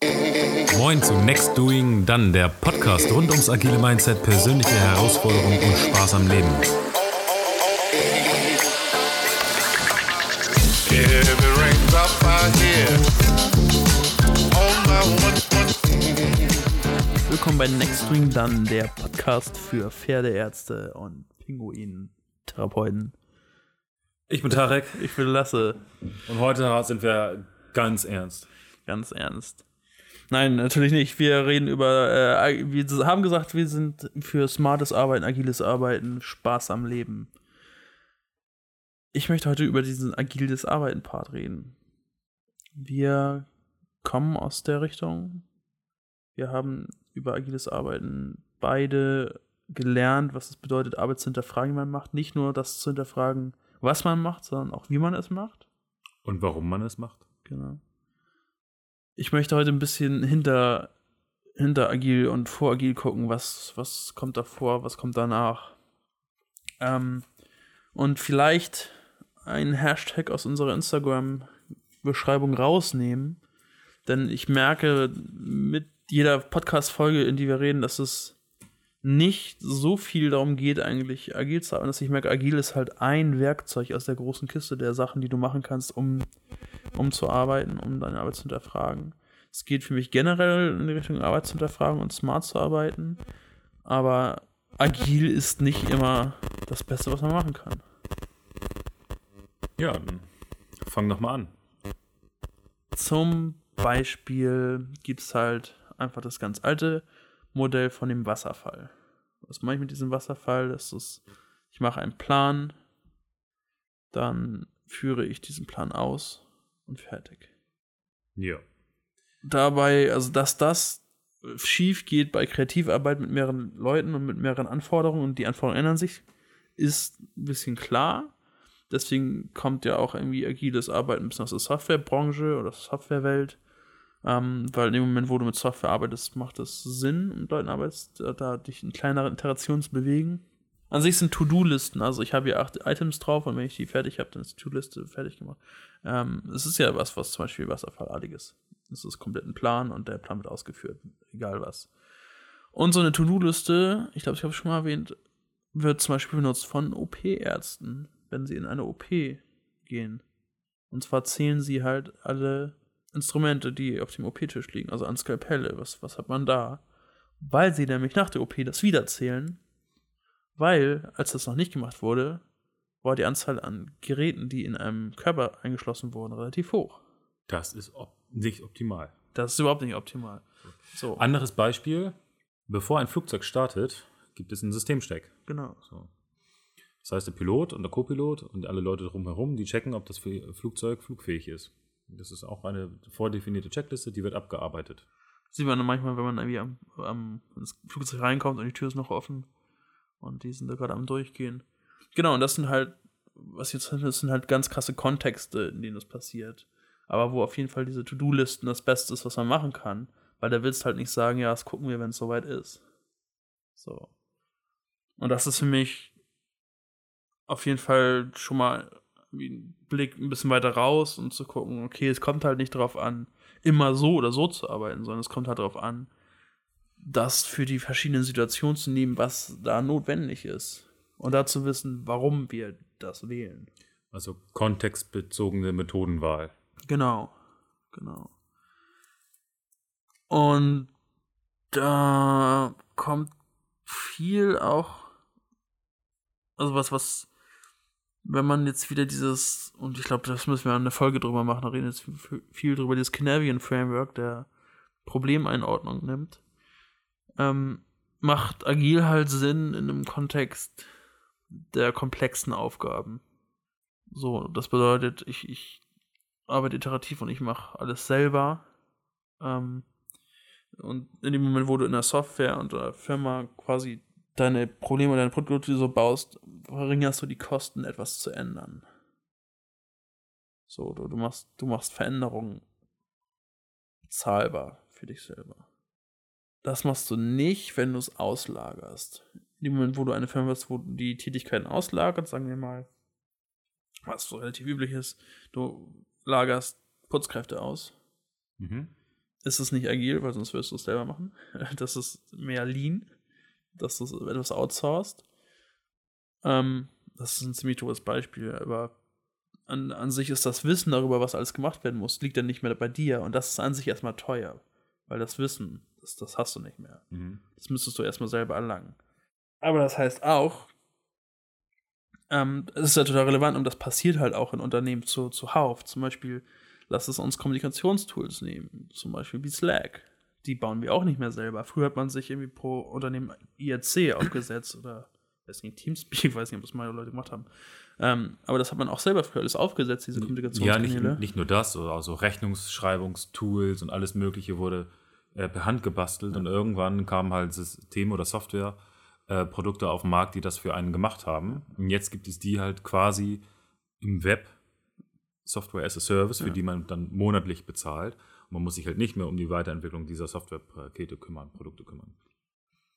Moin zu Next Doing Dann, der Podcast rund ums agile Mindset, persönliche Herausforderungen und Spaß am Leben. Willkommen bei Next Doing Dann, der Podcast für Pferdeärzte und Pinguin-Therapeuten. Ich bin Tarek Ich bin Lasse, und heute sind wir ganz ernst. ganz ernst. Nein, natürlich nicht. Wir reden über, äh, wir haben gesagt, wir sind für smartes Arbeiten, agiles Arbeiten, Spaß am Leben. Ich möchte heute über diesen agiles Arbeiten-Part reden. Wir kommen aus der Richtung. Wir haben über agiles Arbeiten beide gelernt, was es bedeutet, Arbeit zu hinterfragen, die man macht. Nicht nur das zu hinterfragen, was man macht, sondern auch wie man es macht. Und warum man es macht? Genau. Ich möchte heute ein bisschen hinter, hinter agil und vor agil gucken, was, was kommt davor, was kommt danach. Ähm, und vielleicht einen Hashtag aus unserer Instagram-Beschreibung rausnehmen. Denn ich merke mit jeder Podcast-Folge, in die wir reden, dass es nicht so viel darum geht, eigentlich agil zu arbeiten, dass ich merke, agil ist halt ein Werkzeug aus der großen Kiste der Sachen, die du machen kannst, um, um zu arbeiten, um deine Arbeit zu hinterfragen. Es geht für mich generell in die Richtung Arbeit zu hinterfragen und smart zu arbeiten, aber agil ist nicht immer das Beste, was man machen kann. Ja, dann fang doch mal an. Zum Beispiel gibt es halt einfach das ganz alte Modell von dem Wasserfall. Was mache ich mit diesem Wasserfall? Das ist, ich mache einen Plan, dann führe ich diesen Plan aus und fertig. Ja. Dabei, also dass das schief geht bei Kreativarbeit mit mehreren Leuten und mit mehreren Anforderungen und die Anforderungen ändern sich, ist ein bisschen klar. Deswegen kommt ja auch irgendwie agiles Arbeiten ein bisschen aus der Softwarebranche oder Softwarewelt. Ähm, weil in dem Moment, wo du mit Software arbeitest, macht es Sinn, mit Leuten arbeitest, da, da dich in kleineren Iterationen zu bewegen. An sich sind To-Do-Listen, also ich habe hier acht Items drauf und wenn ich die fertig habe, dann ist die To-Liste fertig gemacht. Ähm, es ist ja was, was zum Beispiel Wasserfallartiges. Es ist komplett ein Plan und der Plan wird ausgeführt, egal was. Und so eine To-Do-Liste, ich glaube, ich habe es schon mal erwähnt, wird zum Beispiel benutzt von OP-Ärzten, wenn sie in eine OP gehen. Und zwar zählen sie halt alle Instrumente, die auf dem OP-Tisch liegen, also an Skalpelle, was, was hat man da? Weil sie nämlich nach der OP das wiederzählen, weil, als das noch nicht gemacht wurde, war die Anzahl an Geräten, die in einem Körper eingeschlossen wurden, relativ hoch. Das ist op nicht optimal. Das ist überhaupt nicht optimal. So, Anderes Beispiel: Bevor ein Flugzeug startet, gibt es einen Systemsteck. genau. So. Das heißt, der Pilot und der Co-Pilot und alle Leute drumherum, die checken, ob das Fl- Flugzeug flugfähig ist. Das ist auch eine vordefinierte Checkliste, die wird abgearbeitet. Sieht man manchmal, wenn man irgendwie am, am ins Flugzeug reinkommt und die Tür ist noch offen und die sind da gerade am Durchgehen. Genau, und das sind halt, was jetzt das sind halt ganz krasse Kontexte, in denen das passiert. Aber wo auf jeden Fall diese To-Do-Listen das Beste ist, was man machen kann. Weil da willst halt nicht sagen, ja, das gucken wir, wenn es soweit ist. So. Und das ist für mich auf jeden Fall schon mal ein Blick ein bisschen weiter raus und zu gucken, okay, es kommt halt nicht darauf an, immer so oder so zu arbeiten, sondern es kommt halt darauf an, das für die verschiedenen Situationen zu nehmen, was da notwendig ist. Und dazu wissen, warum wir das wählen. Also kontextbezogene Methodenwahl. Genau, genau. Und da kommt viel auch, also was, was, wenn man jetzt wieder dieses, und ich glaube, das müssen wir eine Folge drüber machen, da reden jetzt viel- drüber, dieses Canarian Framework der Problemeinordnung nimmt, ähm, macht agil halt Sinn in einem Kontext der komplexen Aufgaben. So, das bedeutet, ich, ich arbeite iterativ und ich mache alles selber. Ähm, und in dem Moment, wo du in der Software und der Firma quasi deine Probleme oder deine Produkte so baust, verringerst du die Kosten, etwas zu ändern. So, du, du machst, du machst Veränderungen zahlbar für dich selber. Das machst du nicht, wenn du es auslagerst. In dem Moment, wo du eine Firma hast, wo du die Tätigkeiten auslagert, sagen wir mal, was so relativ üblich ist, du lagerst Putzkräfte aus, Mhm. ist es nicht agil, weil sonst wirst du es selber machen. Das ist mehr lean, dass du etwas outsourced. Ähm, das ist ein ziemlich doofes Beispiel, aber an, an sich ist das Wissen darüber, was alles gemacht werden muss, liegt dann nicht mehr bei dir. Und das ist an sich erstmal teuer. Weil das Wissen, das, das hast du nicht mehr. Mhm. Das müsstest du erstmal selber erlangen. Aber das heißt auch, ähm, es ist ja total relevant und das passiert halt auch in Unternehmen zu, zuhauf. Zum Beispiel, lass es uns Kommunikationstools nehmen, zum Beispiel wie Slack. Die bauen wir auch nicht mehr selber. Früher hat man sich irgendwie pro Unternehmen IRC aufgesetzt oder weiß nicht, Teamspeak, weiß nicht, ob das mal Leute gemacht haben. Ähm, aber das hat man auch selber früher alles aufgesetzt, diese Ja, Kommunikationskanäle. nicht, nicht nur das, also Rechnungsschreibungstools und alles Mögliche wurde äh, per Hand gebastelt und irgendwann kamen halt Systeme oder Software, äh, Produkte auf den Markt, die das für einen gemacht haben. Und jetzt gibt es die halt quasi im Web, Software as a Service, für Ja. die man dann monatlich bezahlt. Man muss sich halt nicht mehr um die Weiterentwicklung dieser Softwarepakete kümmern, Produkte kümmern.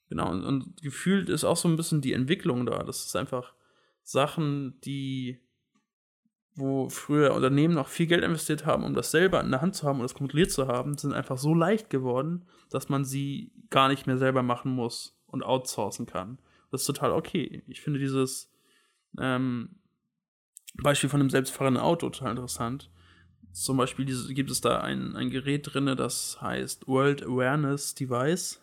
Genau, und, und gefühlt ist auch so ein bisschen die Entwicklung da. Das ist einfach Sachen, die, wo früher Unternehmen noch viel Geld investiert haben, um das selber in der Hand zu haben und das kontrolliert zu haben, sind einfach so leicht geworden, dass man sie gar nicht mehr selber machen muss und outsourcen kann. Das ist total okay. Ich finde dieses ähm, Beispiel von einem selbstfahrenden Auto total interessant. Zum Beispiel diese, gibt es da ein, ein Gerät drin, das heißt World Awareness Device.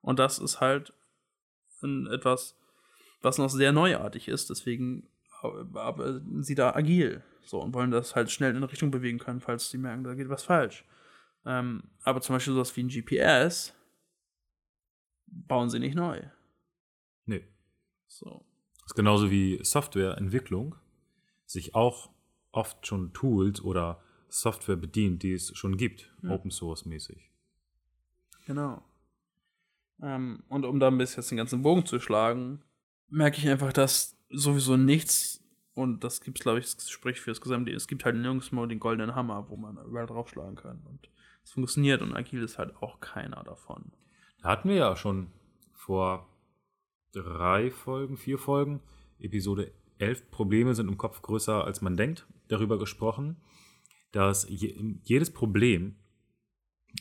Und das ist halt etwas, was noch sehr neuartig ist. Deswegen arbeiten sie da agil. So, und wollen das halt schnell in eine Richtung bewegen können, falls sie merken, da geht was falsch. Ähm, aber zum Beispiel sowas wie ein GPS bauen sie nicht neu. Nee. So. Das ist genauso wie Softwareentwicklung sich auch oft schon Tools oder Software bedient, die es schon gibt, Ja. Open Source mäßig. Genau. Ähm, und um da ein bisschen jetzt den ganzen Bogen zu schlagen, merke ich einfach, dass sowieso nichts, und das gibt es, glaube ich, das spricht für das gesamte, es gibt halt nirgendwo den goldenen Hammer, wo man überall draufschlagen kann. Und es funktioniert und agil ist halt auch keiner davon. Da hatten wir ja schon vor drei Folgen, vier Folgen, Episode 11, Probleme sind im Kopf größer als man denkt, darüber gesprochen, dass je, jedes Problem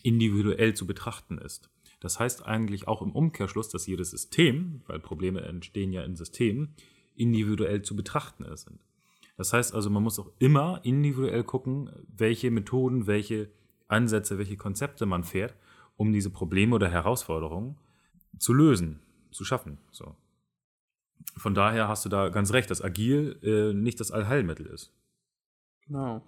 individuell zu betrachten ist. Das heißt eigentlich auch im Umkehrschluss, dass jedes System, weil Probleme entstehen ja in Systemen, individuell zu betrachten ist. Das heißt also, man muss auch immer individuell gucken, welche Methoden, welche Ansätze, welche Konzepte man fährt, um diese Probleme oder Herausforderungen zu lösen, zu schaffen. So. Von daher hast du da ganz recht, dass Agil äh, nicht das Allheilmittel ist. Genau.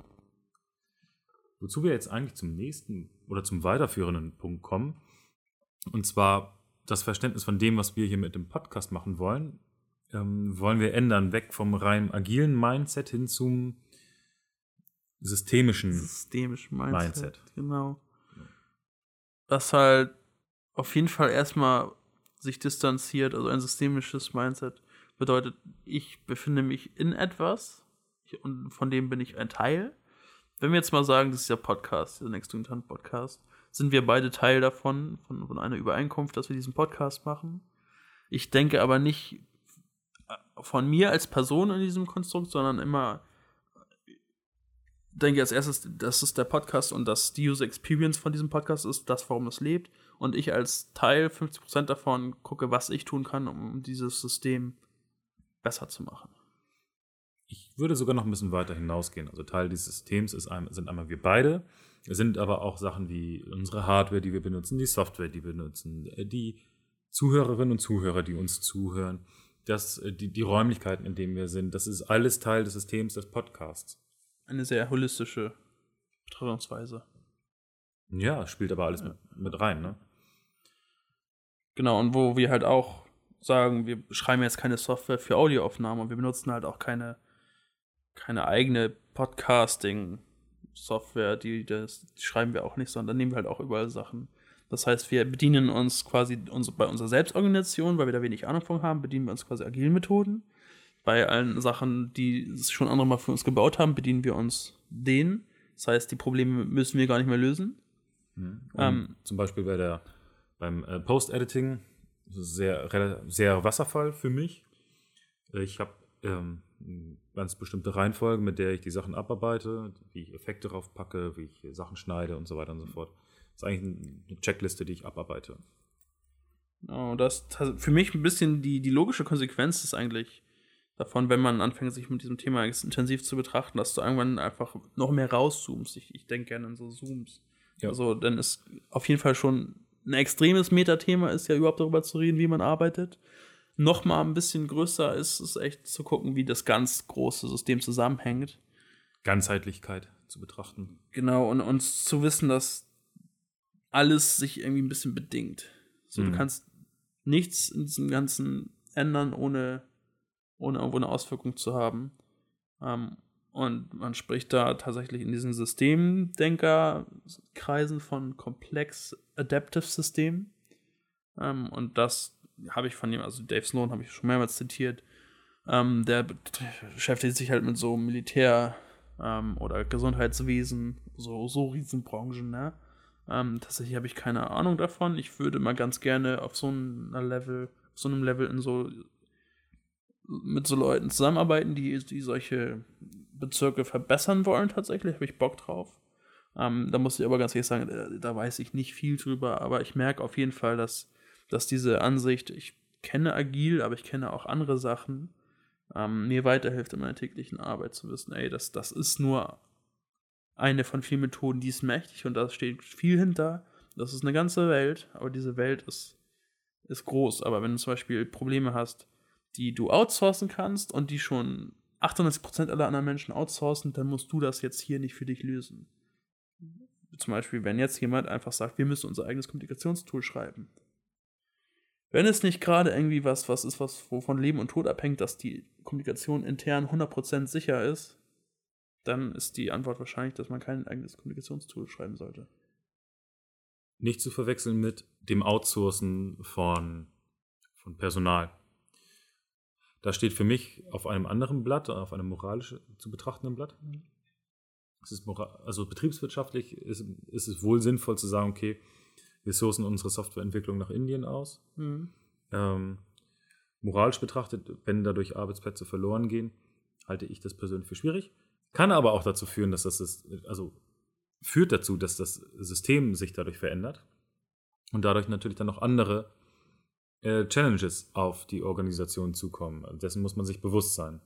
Wozu wir jetzt eigentlich zum nächsten oder zum weiterführenden Punkt kommen, und zwar das Verständnis von dem, was wir hier mit dem Podcast machen wollen, ähm, wollen wir ändern, weg vom rein agilen Mindset hin zum systemischen. Systemisch Mindset. Mindset. Genau. Was halt auf jeden Fall erstmal sich distanziert, also ein systemisches Mindset bedeutet, ich befinde mich in etwas und von dem bin ich ein Teil. Wenn wir jetzt mal sagen, das ist der Podcast, der Next Intent Podcast, sind wir beide Teil davon, von, von einer Übereinkunft, dass wir diesen Podcast machen. Ich denke aber nicht von mir als Person in diesem Konstrukt, sondern immer denke als erstes, das ist der Podcast und das die User Experience von diesem Podcast ist das, warum es lebt. Und ich als Teil, 50% davon, gucke, was ich tun kann, um dieses System besser zu machen. Ich würde sogar noch ein bisschen weiter hinausgehen. Also Teil dieses Systems ist ein, sind einmal wir beide. Es sind aber auch Sachen wie unsere Hardware, die wir benutzen, die Software, die wir benutzen, äh, die Zuhörerinnen und Zuhörer, die uns zuhören, das, äh, die, die Räumlichkeiten, in denen wir sind. Das ist alles Teil des Systems des Podcasts. Eine sehr holistische Betrachtungsweise. Ja, spielt aber alles mit, mit rein, ne? Genau, und wo wir halt auch sagen, wir schreiben jetzt keine Software für Audioaufnahmen und wir benutzen halt auch keine, keine eigene Podcasting-Software, die, das, die schreiben wir auch nicht, sondern nehmen wir halt auch überall Sachen. Das heißt, wir bedienen uns quasi uns, bei unserer Selbstorganisation, weil wir da wenig Ahnung von haben, bedienen wir uns quasi agilen Methoden. Bei allen Sachen, die schon andere mal für uns gebaut haben, bedienen wir uns denen. Das heißt, die Probleme müssen wir gar nicht mehr lösen. Und Ähm, zum Beispiel bei der, beim äh, Post-Editing sehr, rela- sehr Wasserfall für mich. Ich habe ähm, eine ganz bestimmte Reihenfolge, mit der ich die Sachen abarbeite, wie ich Effekte drauf packe, wie ich Sachen schneide und so weiter und so fort. ist eigentlich eine Checkliste, die ich abarbeite. Oh, das für mich ein bisschen die, die logische Konsequenz ist eigentlich davon, wenn man anfängt, sich mit diesem Thema intensiv zu betrachten, dass du irgendwann einfach noch mehr rauszoomst. Ich, ich denke gerne an so Zooms. Ja. Also, dann ist auf jeden Fall schon ein extremes Metathema ist ja überhaupt darüber zu reden, wie man arbeitet. Noch mal ein bisschen größer ist es echt zu gucken, wie das ganz große System zusammenhängt. Ganzheitlichkeit zu betrachten. Genau, und uns zu wissen, dass alles sich irgendwie ein bisschen bedingt. So, mhm. du kannst nichts in diesem Ganzen ändern, ohne, ohne irgendwo eine Auswirkung zu haben. Ähm, und man spricht da tatsächlich in diesen Systemdenkerkreisen von komplex Adaptive System. Ähm, und das habe ich von ihm, also Dave Sloan habe ich schon mehrmals zitiert. Ähm, der beschäftigt sich halt mit so Militär- ähm, oder Gesundheitswesen, so, so Riesenbranchen, ne? Ähm, tatsächlich habe ich keine Ahnung davon. Ich würde mal ganz gerne auf so einer Level, auf so einem Level in so mit so Leuten zusammenarbeiten, die, die solche Bezirke verbessern wollen, tatsächlich, habe ich Bock drauf. Ähm, da muss ich aber ganz ehrlich sagen, da, da, weiß ich nicht viel drüber, aber ich merke auf jeden Fall, dass, dass diese Ansicht, ich kenne agil, aber ich kenne auch andere Sachen, ähm, mir weiterhilft in meiner täglichen Arbeit zu wissen, ey, das, das ist nur eine von vielen Methoden, die ist mächtig und da steht viel hinter. Das ist eine ganze Welt, aber diese Welt ist, ist groß. Aber wenn du zum Beispiel Probleme hast, die du outsourcen kannst und die schon 98% aller anderen Menschen outsourcen, dann musst du das jetzt hier nicht für dich lösen. Zum Beispiel, wenn jetzt jemand einfach sagt, wir müssen unser eigenes Kommunikationstool schreiben. Wenn es nicht gerade irgendwie was, was ist, was wovon Leben und Tod abhängt, dass die Kommunikation intern 100% sicher ist, dann ist die Antwort wahrscheinlich, dass man kein eigenes Kommunikationstool schreiben sollte. Nicht zu verwechseln mit dem Outsourcen von, von Personal. Da steht für mich auf einem anderen Blatt, auf einem moralisch zu betrachtenden Blatt. Es ist also betriebswirtschaftlich ist, ist es wohl sinnvoll zu sagen, okay, wir sourcen unsere Softwareentwicklung nach Indien aus. Mhm. Ähm, moralisch betrachtet, wenn dadurch Arbeitsplätze verloren gehen, halte ich das persönlich für schwierig. Kann aber auch dazu führen, dass das, ist, also führt dazu, dass das System sich dadurch verändert und dadurch natürlich dann noch andere äh, Challenges auf die Organisation zukommen. Dessen muss man sich bewusst sein.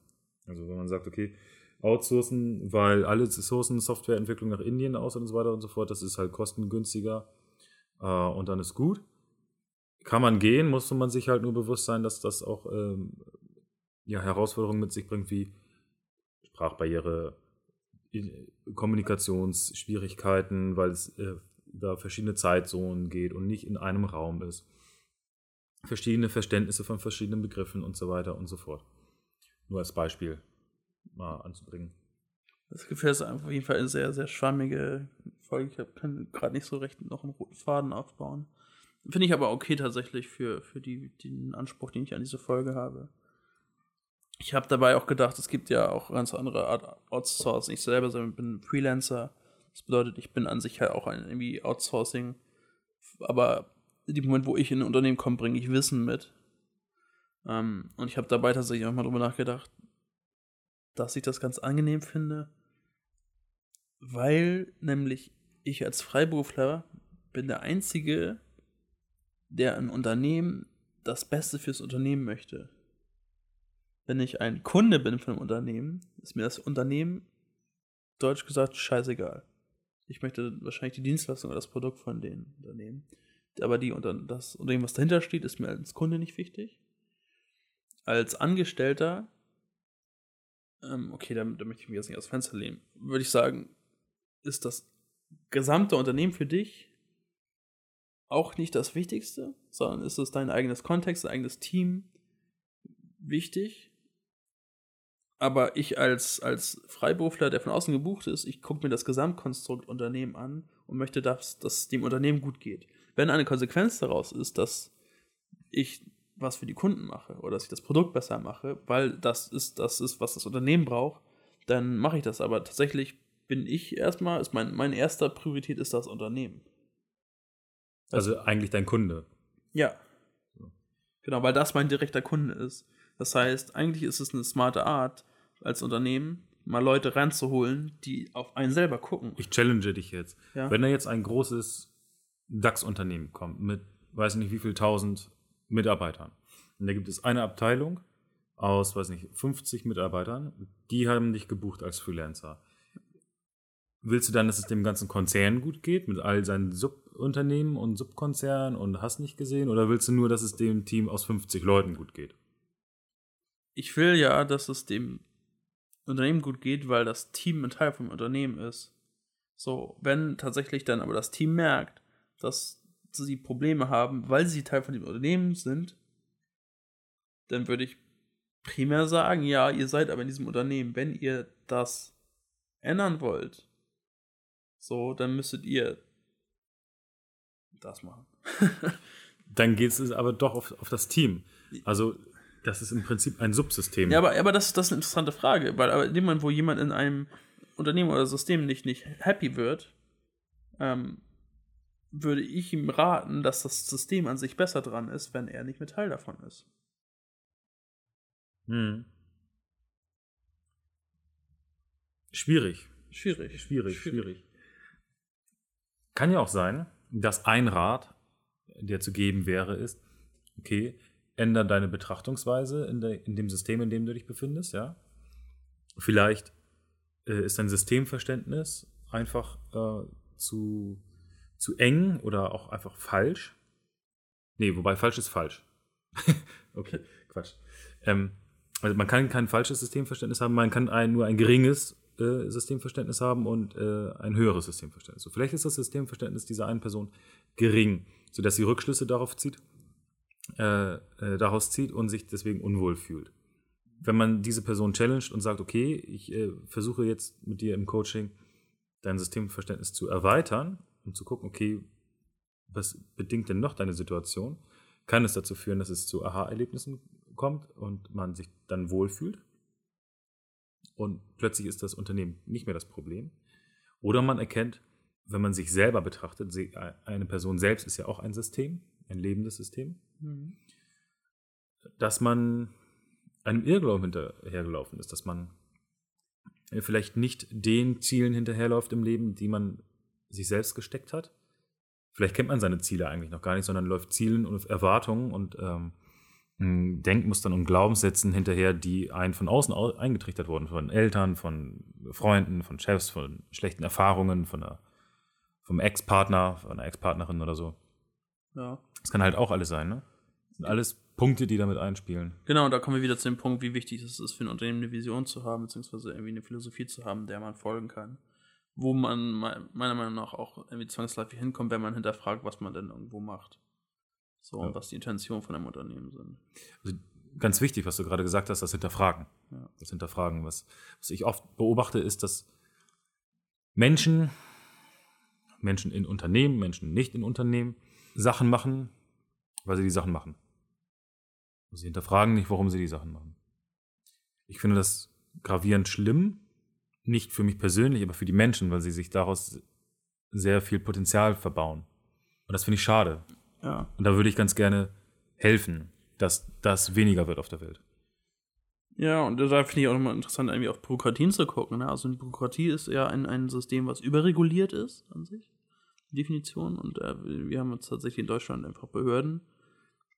Also wenn man sagt, okay, outsourcen, weil alle sourcen Softwareentwicklung nach Indien aus und so weiter und so fort, das ist halt kostengünstiger äh, und dann ist gut. Kann man gehen, muss man sich halt nur bewusst sein, dass das auch ähm, ja, Herausforderungen mit sich bringt, wie Sprachbarriere, Kommunikationsschwierigkeiten, weil es äh, über verschiedene Zeitzonen geht und nicht in einem Raum ist. Verschiedene Verständnisse von verschiedenen Begriffen und so weiter und so fort. Nur als Beispiel mal anzubringen. Das Gefühl ist auf jeden Fall eine sehr, sehr schwammige Folge. Ich kann gerade nicht so recht noch einen roten Faden aufbauen. Finde ich aber okay tatsächlich für, für die, den Anspruch, den ich an diese Folge habe. Ich habe dabei auch gedacht, es gibt ja auch ganz andere Art Outsourcing. Ich selber bin Freelancer. Das bedeutet, ich bin an sich halt auch ein irgendwie Outsourcing. Aber in dem Moment, wo ich in ein Unternehmen komme, bringe ich Wissen mit. Ähm, und ich habe dabei tatsächlich auch mal drüber nachgedacht, dass ich das ganz angenehm finde, weil nämlich ich als Freiberufler bin der Einzige, der ein Unternehmen das Beste fürs Unternehmen möchte wenn ich ein Kunde bin von einem Unternehmen, ist mir das Unternehmen, deutsch gesagt, scheißegal. Ich möchte wahrscheinlich die Dienstleistung oder das Produkt von den Unternehmen. Aber die, das Unternehmen, was dahinter steht, ist mir als Kunde nicht wichtig. Als Angestellter, ähm, okay, da, da möchte ich mich jetzt nicht aus Fenster lehnen, würde ich sagen, ist das gesamte Unternehmen für dich auch nicht das Wichtigste, sondern ist es dein eigenes Kontext, dein eigenes Team wichtig aber ich als, als Freiberufler, der von außen gebucht ist, ich gucke mir das Gesamtkonstrukt Unternehmen an und möchte, dass, dass dem Unternehmen gut geht. Wenn eine Konsequenz daraus ist, dass ich was für die Kunden mache oder dass ich das Produkt besser mache, weil das ist, das ist, was das Unternehmen braucht, dann mache ich das. Aber tatsächlich bin ich erstmal, ist mein, meine erste Priorität ist das Unternehmen. Also eigentlich dein Kunde. Ja. Genau, weil das mein direkter Kunde ist. Das heißt, eigentlich ist es eine smarte Art, als Unternehmen mal Leute ranzuholen, die auf einen selber gucken. Ich challenge dich jetzt. Ja? Wenn da jetzt ein großes DAX-Unternehmen kommt mit, weiß nicht wie viel tausend Mitarbeitern. Und da gibt es eine Abteilung aus, weiß nicht, 50 Mitarbeitern, die haben dich gebucht als Freelancer. Willst du dann, dass es dem ganzen Konzern gut geht, mit all seinen Subunternehmen und Subkonzernen und hast nicht gesehen? Oder willst du nur, dass es dem Team aus 50 Leuten gut geht? Ich will ja, dass es dem Unternehmen gut geht, weil das Team ein Teil vom Unternehmen ist. So, wenn tatsächlich dann aber das Team merkt, dass sie Probleme haben, weil sie Teil von dem Unternehmen sind, dann würde ich primär sagen, ja, ihr seid aber in diesem Unternehmen. Wenn ihr das ändern wollt, so, dann müsstet ihr das machen. Dann geht es aber doch auf, auf das Team. Also, das ist im Prinzip ein Subsystem. Ja, aber, aber das, das ist eine interessante Frage, weil aber in dem Moment, wo jemand in einem Unternehmen oder System nicht, nicht happy wird, ähm, würde ich ihm raten, dass das System an sich besser dran ist, wenn er nicht mit Teil davon ist. Hm. Schwierig. Schwierig. Schwierig, schwierig. Kann ja auch sein, dass ein Rat, der zu geben wäre, ist, okay, ändere deine Betrachtungsweise in, der, in dem System, in dem du dich befindest, ja. Vielleicht äh, ist dein Systemverständnis einfach äh, zu, zu eng oder auch einfach falsch. Nee, wobei falsch ist falsch. okay, Quatsch. Ähm, also man kann kein falsches Systemverständnis haben, man kann ein, nur ein geringes äh, Systemverständnis haben und äh, ein höheres Systemverständnis. So, vielleicht ist das Systemverständnis dieser einen Person gering, sodass sie Rückschlüsse darauf zieht, äh, äh, daraus zieht und sich deswegen unwohl fühlt. Wenn man diese Person challenged und sagt, okay, ich äh, versuche jetzt mit dir im Coaching dein Systemverständnis zu erweitern, um zu gucken, okay, was bedingt denn noch deine Situation, kann es dazu führen, dass es zu Aha-Erlebnissen kommt und man sich dann wohlfühlt. Und plötzlich ist das Unternehmen nicht mehr das Problem. Oder man erkennt, wenn man sich selber betrachtet, eine Person selbst ist ja auch ein System, ein lebendes System, mhm. dass man einem Irrglauben hinterhergelaufen ist, dass man vielleicht nicht den Zielen hinterherläuft im Leben, die man sich selbst gesteckt hat. Vielleicht kennt man seine Ziele eigentlich noch gar nicht, sondern läuft Zielen und Erwartungen und ähm, Denkmustern und Glaubenssätzen hinterher, die einen von außen eingetrichtert wurden, von Eltern, von Freunden, von Chefs, von schlechten Erfahrungen, von einer, vom Ex-Partner, von einer Ex-Partnerin oder so. Ja. Das kann halt auch alles sein, ne? Das sind alles Punkte, die damit einspielen. Genau, da kommen wir wieder zu dem Punkt, wie wichtig es ist, für ein Unternehmen eine Vision zu haben, beziehungsweise irgendwie eine Philosophie zu haben, der man folgen kann. Wo man meiner Meinung nach auch irgendwie zwangsläufig hinkommt, wenn man hinterfragt, was man denn irgendwo macht. So, ja. und was die Intentionen von einem Unternehmen sind. Also ganz wichtig, was du gerade gesagt hast, das Hinterfragen. Ja. Das Hinterfragen. Was, was ich oft beobachte, ist, dass Menschen, Menschen in Unternehmen, Menschen nicht in Unternehmen, Sachen machen, weil sie die Sachen machen. Und sie hinterfragen nicht, warum sie die Sachen machen. Ich finde das gravierend schlimm, nicht für mich persönlich, aber für die Menschen, weil sie sich daraus sehr viel Potenzial verbauen. Und das finde ich schade. Ja. Und da würde ich ganz gerne helfen, dass das weniger wird auf der Welt. Ja, und da finde ich auch nochmal interessant, irgendwie auf Bürokratien zu gucken. Ne? Also eine Bürokratie ist ja ein, ein System, was überreguliert ist an sich. Definition. Und äh, wir haben jetzt tatsächlich in Deutschland einfach Behörden.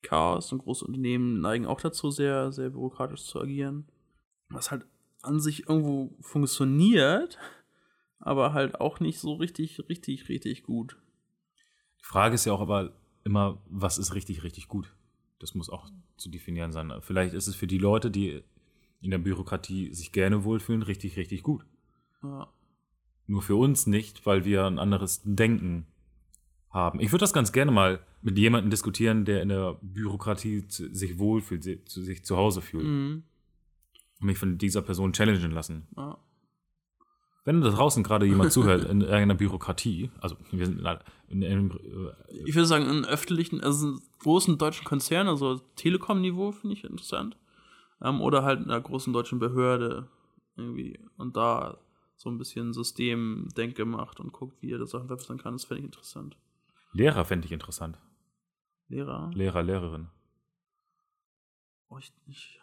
Chaos und große Unternehmen neigen auch dazu, sehr, sehr bürokratisch zu agieren. Was halt an sich irgendwo funktioniert, aber halt auch nicht so richtig, richtig, richtig gut. Die Frage ist ja auch aber, immer, was ist richtig, richtig gut. Das muss auch zu definieren sein. Vielleicht ist es für die Leute, die in der Bürokratie sich gerne wohlfühlen, richtig, richtig gut. Ja. Nur für uns nicht, weil wir ein anderes Denken haben. Ich würde das ganz gerne mal mit jemandem diskutieren, der in der Bürokratie sich wohlfühlt, sich zu Hause fühlt. Mhm. Und mich von dieser Person challengen lassen. Ja. Wenn da draußen gerade jemand zuhört in irgendeiner Bürokratie, also wir sind in, in, in äh, ich würde sagen, in öffentlichen, also großen deutschen Konzernen, also Telekom-Niveau finde ich interessant. Ähm, oder halt in einer großen deutschen Behörde irgendwie und da so ein bisschen Systemdenke macht und guckt, wie er das Sachen verbessern kann, das fände ich interessant. Lehrer fände ich interessant. Lehrer? Lehrer, Lehrerin. Oh, ich, ich,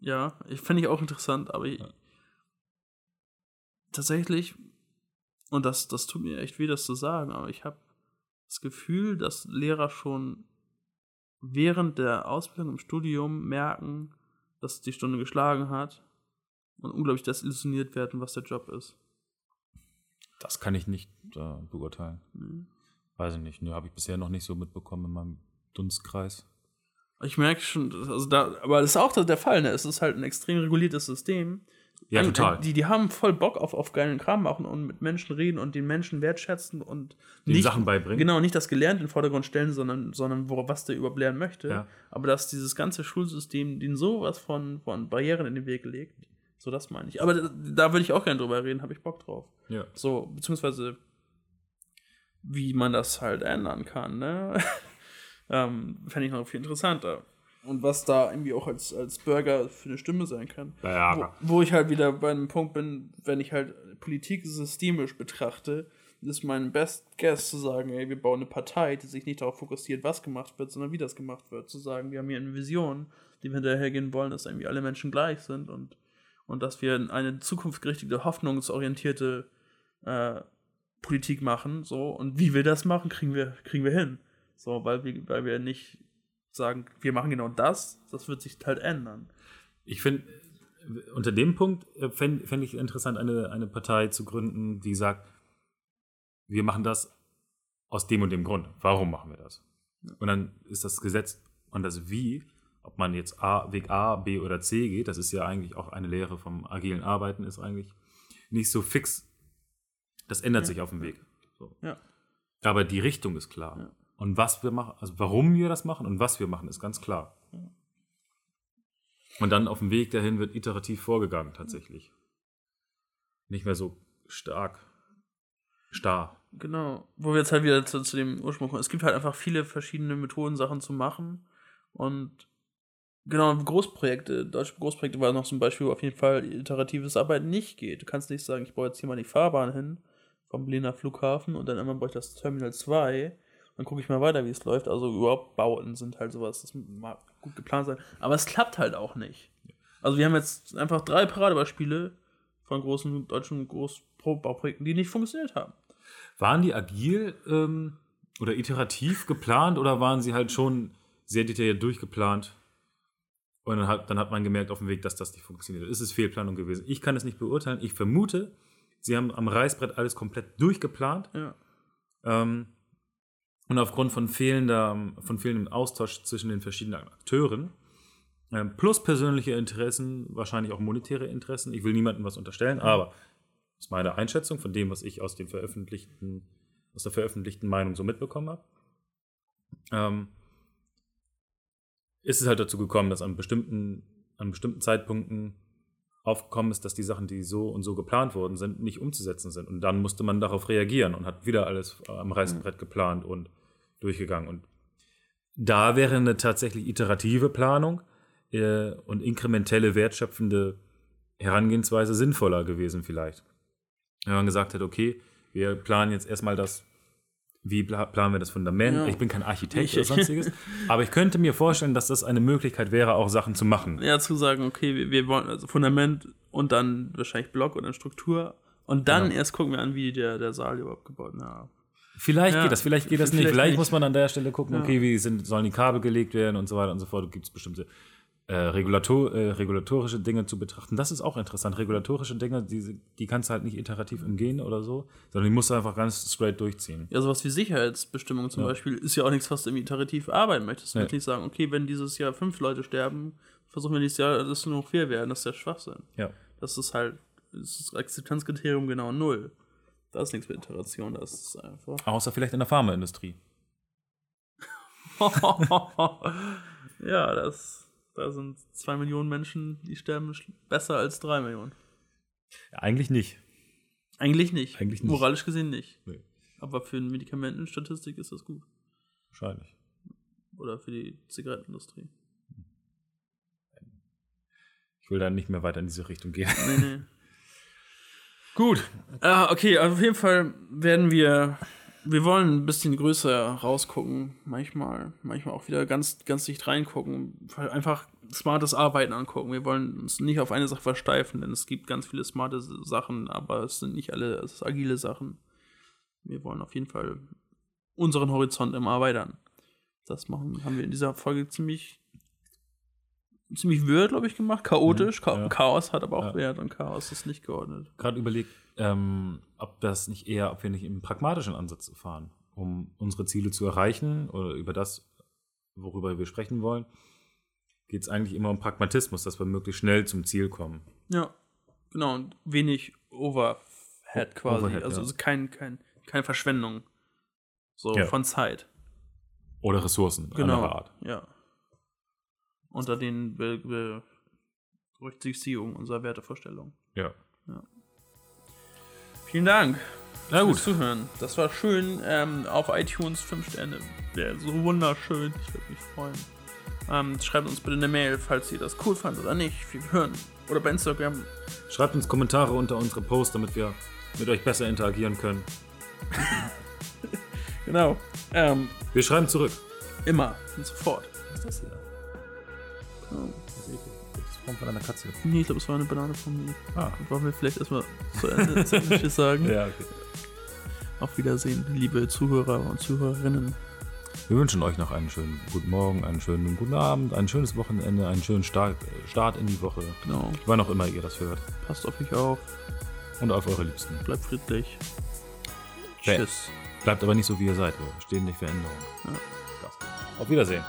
ja, ich fände ich auch interessant, aber ich, tatsächlich, und das, das tut mir echt weh, das zu sagen, aber ich habe das Gefühl, dass Lehrer schon während der Ausbildung im Studium merken, dass die Stunde geschlagen hat und unglaublich desillusioniert werden, was der Job ist. Das kann ich nicht äh, beurteilen. Mhm. Weiß ich nicht. Nö, habe ich bisher noch nicht so mitbekommen in meinem Dunstkreis. Ich merke schon, also da, aber das ist auch der Fall, ne? Es ist halt ein extrem reguliertes System. Ja, Ein- total. Die, die haben voll Bock auf, auf geilen Kram machen und mit Menschen reden und den Menschen wertschätzen und Den Sachen beibringen. Genau, nicht das Gelernt in den Vordergrund stellen, sondern, sondern wo, was der überhaupt lernen möchte. Ja. Aber dass dieses ganze Schulsystem den sowas von, von Barrieren in den Weg legt. So, das meine ich. Aber da, da würde ich auch gerne drüber reden, habe ich Bock drauf. Ja. So, beziehungsweise wie man das halt ändern kann, ne? ähm, Fände ich noch viel interessanter. Und was da irgendwie auch als, als Bürger für eine Stimme sein kann. Ja, Wo, wo ich halt wieder bei einem Punkt bin, wenn ich halt Politik systemisch betrachte, ist mein Best Guess zu sagen, ey, wir bauen eine Partei, die sich nicht darauf fokussiert, was gemacht wird, sondern wie das gemacht wird. Zu sagen, wir haben hier eine Vision, die wir hinterhergehen wollen, dass irgendwie alle Menschen gleich sind und, und dass wir eine zukunftsgerichtete, hoffnungsorientierte äh, Politik machen. So, und wie wir das machen, kriegen wir, kriegen wir hin. So, weil wir, weil wir nicht sagen, wir machen genau das, das wird sich halt ändern. Ich finde, unter dem Punkt fände fänd ich interessant, eine, eine Partei zu gründen, die sagt, wir machen das aus dem und dem Grund. Warum machen wir das? Und dann ist das Gesetz und das Wie, ob man jetzt A, Weg A, B oder C geht, das ist ja eigentlich auch eine Lehre vom agilen Arbeiten, ist eigentlich nicht so fix. Das ändert Ja. sich auf dem Weg. So. Ja. Aber die Richtung ist klar. Ja. Und was wir machen, also warum wir das machen und was wir machen, ist ganz klar. Und dann auf dem Weg dahin wird iterativ vorgegangen, tatsächlich. Nicht mehr so stark, starr. Genau, wo wir jetzt halt wieder zu, zu dem Ursprung kommen. Es gibt halt einfach viele verschiedene Methoden, Sachen zu machen. Und genau, Großprojekte, deutsche Großprojekte war noch zum Beispiel auf jeden Fall iteratives Arbeiten nicht geht. Du kannst nicht sagen, ich baue jetzt hier mal die Fahrbahn hin vom Berliner Flughafen und dann immer baue ich das Terminal 2. Dann gucke ich mal weiter, wie es läuft. Also überhaupt Bauten sind halt sowas, das mag gut geplant sein. Aber es klappt halt auch nicht. Also wir haben jetzt einfach drei Paradebeispiele von großen deutschen Großbauprojekten, die nicht funktioniert haben. Waren die agil ähm, oder iterativ geplant oder waren sie halt schon sehr detailliert durchgeplant? Und dann hat, dann hat man gemerkt auf dem Weg, dass das nicht funktioniert. Ist es Fehlplanung gewesen? Ich kann es nicht beurteilen. Ich vermute, sie haben am Reißbrett alles komplett durchgeplant. Ja. Ähm, und aufgrund von, fehlender, von fehlendem Austausch zwischen den verschiedenen Akteuren, ähm, plus persönliche Interessen, wahrscheinlich auch monetäre Interessen, ich will niemandem was unterstellen, aber das ist meine Einschätzung von dem, was ich aus, dem veröffentlichten, aus der veröffentlichten Meinung so mitbekommen habe, ähm, ist es halt dazu gekommen, dass an bestimmten, an bestimmten Zeitpunkten aufgekommen ist, dass die Sachen, die so und so geplant worden sind, nicht umzusetzen sind. Und dann musste man darauf reagieren und hat wieder alles am Reißbrett geplant und durchgegangen. Und da wäre eine tatsächlich iterative Planung äh, und inkrementelle, wertschöpfende Herangehensweise sinnvoller gewesen vielleicht. Wenn man gesagt hätte, okay, wir planen jetzt erstmal das, wie pla planen wir das Fundament? Ja. Ich bin kein Architekt Ich- oder sonstiges, aber ich könnte mir vorstellen, dass das eine Möglichkeit wäre, auch Sachen zu machen. Ja, zu sagen, okay, wir, wir wollen also Fundament und dann wahrscheinlich Block oder Struktur. Und dann Genau. erst gucken wir an, wie der, der Saal überhaupt gebaut ist. Ja. Vielleicht Ja, geht das, vielleicht geht das nicht. vielleicht Vielleicht nicht. muss man an der Stelle gucken, okay, wie sind, sollen die Kabel gelegt werden und so weiter und so fort. Gibt es bestimmte äh, Regulator, äh, regulatorische Dinge zu betrachten. Das ist auch interessant. Regulatorische Dinge, die, die kannst du halt nicht iterativ umgehen oder so, sondern die musst du einfach ganz straight durchziehen. Ja, sowas wie Sicherheitsbestimmung zum Ja. Beispiel ist ja auch nichts, was du irgendwie iterativ arbeiten möchtest. Du willst nicht sagen, okay, wenn dieses Jahr fünf Leute sterben, versuchen wir nächstes Jahr, dass es nur noch vier werden. Das ist ja Schwachsinn. Ja. Das ist halt, das ist Akzeptanzkriterium genau null. Da ist nichts mit Iteration, das ist einfach. Außer vielleicht in der Pharmaindustrie. ja, das, da sind zwei Millionen Menschen, die sterben besser als drei Millionen. Ja, eigentlich nicht. Eigentlich nicht. Eigentlich nicht. Moralisch gesehen nicht. Nee. Aber für eine Medikamentenstatistik ist das gut. Wahrscheinlich. Oder für die Zigarettenindustrie. Ich will dann nicht mehr weiter in diese Richtung gehen. Nee, nee. Gut. Ah, okay, auf jeden Fall werden wir. Wir wollen ein bisschen größer rausgucken, manchmal, manchmal auch wieder ganz, ganz dicht reingucken, einfach smartes Arbeiten angucken. Wir wollen uns nicht auf eine Sache versteifen, denn es gibt ganz viele smarte Sachen, aber es sind nicht alle agile Sachen. Wir wollen auf jeden Fall unseren Horizont immer erweitern. Das machen, haben wir in dieser Folge ziemlich, ziemlich wirr, glaube ich, gemacht. Chaotisch. Cha ja. Chaos hat aber auch Ja. Wert und Chaos ist nicht geordnet. Gerade überlegt, ähm, ob das nicht eher, ob wir nicht im pragmatischen Ansatz fahren, um unsere Ziele zu erreichen oder über das, worüber wir sprechen wollen, geht es eigentlich immer um Pragmatismus, dass wir möglichst schnell zum Ziel kommen. Ja, genau. Und wenig Overhead quasi. Overhead, also ja. kein, kein, keine Verschwendung. So Ja. von Zeit. Oder Ressourcen Genau. anderer Art. Ja. Unter den Be Be Berücksichtigung unserer Wertevorstellung. Ja. Vielen Dank Na fürs gut, Zuhören. Das war schön. Ähm, auf iTunes 5 Sterne. Wäre so wunderschön. Ich würde mich freuen. Ähm, schreibt uns bitte eine Mail, falls ihr das cool fandet oder nicht. Wir hören. Oder bei Instagram. schreibt uns Kommentare unter unsere Posts, damit wir mit euch besser interagieren können. Genau. Ähm, Wir schreiben zurück. immer und sofort. Was ist das hier? Das kommt von einer Katze. Nee, ich glaube, es war eine Banane von mir. Ah. Wollen wir vielleicht erstmal zu Ende zu Ende sagen? Ja, okay. Auf Wiedersehen, liebe Zuhörer und Zuhörerinnen. Wir wünschen euch noch einen schönen guten Morgen, einen schönen guten Abend, ein schönes Wochenende, einen schönen Start, Start in die Woche, Genau. wann auch immer ihr das hört. Passt auf euch auf. Und auf eure Liebsten. Bleibt friedlich. Tschüss. Bleibt aber nicht so, wie ihr seid. Wir stehen nicht für Änderungen. Ja. Auf Wiedersehen.